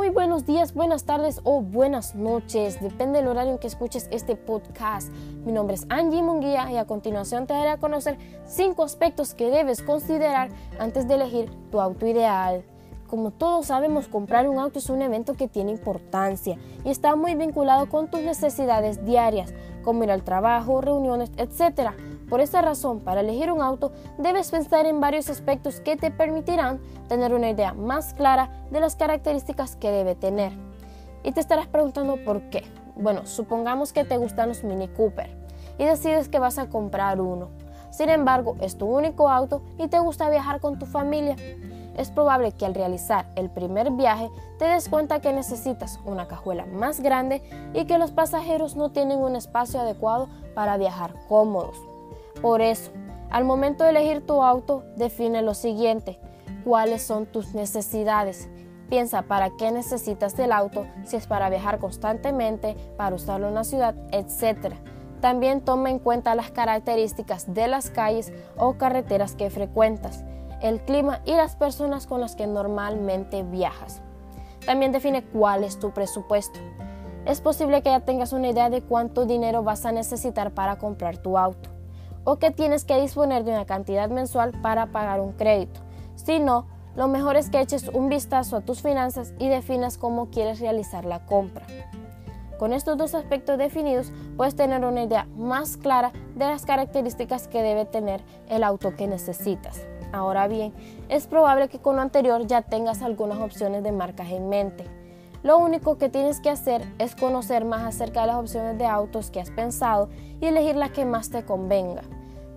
muy buenos días, buenas tardes o buenas noches. Depende del horario en que escuches este podcast. Mi nombre es Angie Munguía y a continuación te daré a conocer cinco aspectos que debes considerar antes de elegir tu auto ideal. Como todos sabemos, comprar un auto es un evento que tiene importancia y está muy vinculado con tus necesidades diarias, como ir al trabajo, reuniones, etc. Por esta razón, para elegir un auto, debes pensar en varios aspectos que te permitirán tener una idea más clara de las características que debe tener. Y te estarás preguntando por qué. Bueno, supongamos que te gustan los Mini Cooper y decides que vas a comprar uno. Sin embargo, es tu único auto y te gusta viajar con tu familia. Es probable que al realizar el primer viaje te des cuenta que necesitas una cajuela más grande y que los pasajeros no tienen un espacio adecuado para viajar cómodos. Por eso, al momento de elegir tu auto, define lo siguiente. ¿Cuáles son tus necesidades? Piensa para qué necesitas el auto, si es para viajar constantemente, para usarlo en la ciudad, etc. También toma en cuenta las características de las calles o carreteras que frecuentas, el clima y las personas con las que normalmente viajas. También define cuál es tu presupuesto. Es posible que ya tengas una idea de cuánto dinero vas a necesitar para comprar tu auto o que tienes que disponer de una cantidad mensual para pagar un crédito. Si no, lo mejor es que eches un vistazo a tus finanzas y definas cómo quieres realizar la compra. Con estos dos aspectos definidos, puedes tener una idea más clara de las características que debe tener el auto que necesitas. Ahora bien, es probable que con lo anterior ya tengas algunas opciones de marcas en mente. Lo único que tienes que hacer es conocer más acerca de las opciones de autos que has pensado y elegir la que más te convenga.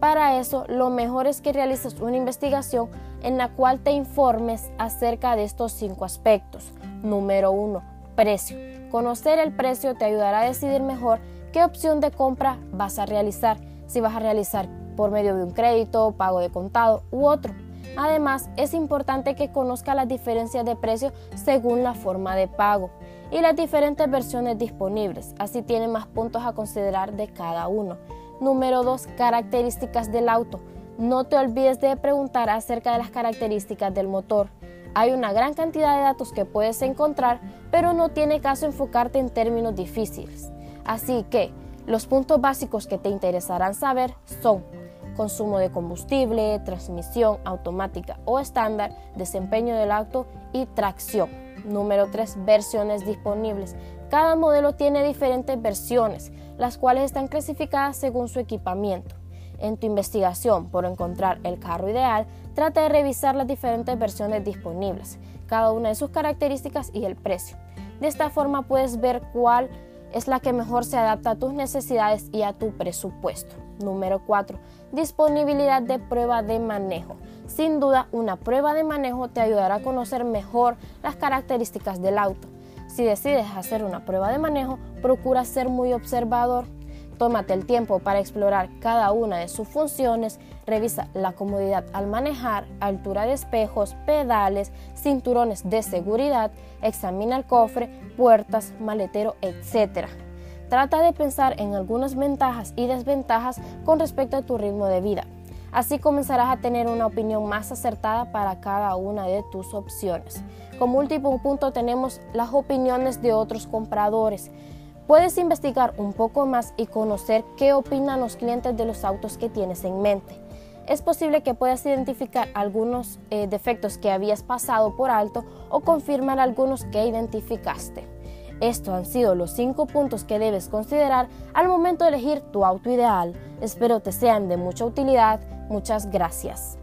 Para eso, lo mejor es que realices una investigación en la cual te informes acerca de estos cinco aspectos. Número 1. Precio. Conocer el precio te ayudará a decidir mejor qué opción de compra vas a realizar, si vas a realizar por medio de un crédito, pago de contado u otro. Además, es importante que conozca las diferencias de precio según la forma de pago y las diferentes versiones disponibles, así tiene más puntos a considerar de cada uno. Número 2. Características del auto. No te olvides de preguntar acerca de las características del motor. Hay una gran cantidad de datos que puedes encontrar, pero no tiene caso enfocarte en términos difíciles. Así que, los puntos básicos que te interesarán saber son consumo de combustible, transmisión automática o estándar, desempeño del auto y tracción. Número 3. Versiones disponibles. Cada modelo tiene diferentes versiones, las cuales están clasificadas según su equipamiento. En tu investigación por encontrar el carro ideal, trata de revisar las diferentes versiones disponibles, cada una de sus características y el precio. De esta forma puedes ver cuál es la que mejor se adapta a tus necesidades y a tu presupuesto. Número 4. Disponibilidad de prueba de manejo. Sin duda, una prueba de manejo te ayudará a conocer mejor las características del auto. Si decides hacer una prueba de manejo, procura ser muy observador. Tómate el tiempo para explorar cada una de sus funciones, revisa la comodidad al manejar, altura de espejos, pedales, cinturones de seguridad, examina el cofre, puertas, maletero, etc. Trata de pensar en algunas ventajas y desventajas con respecto a tu ritmo de vida. Así comenzarás a tener una opinión más acertada para cada una de tus opciones. Como último punto tenemos las opiniones de otros compradores. Puedes investigar un poco más y conocer qué opinan los clientes de los autos que tienes en mente. Es posible que puedas identificar algunos eh, defectos que habías pasado por alto o confirmar algunos que identificaste. Estos han sido los cinco puntos que debes considerar al momento de elegir tu auto ideal. Espero te sean de mucha utilidad. Muchas gracias.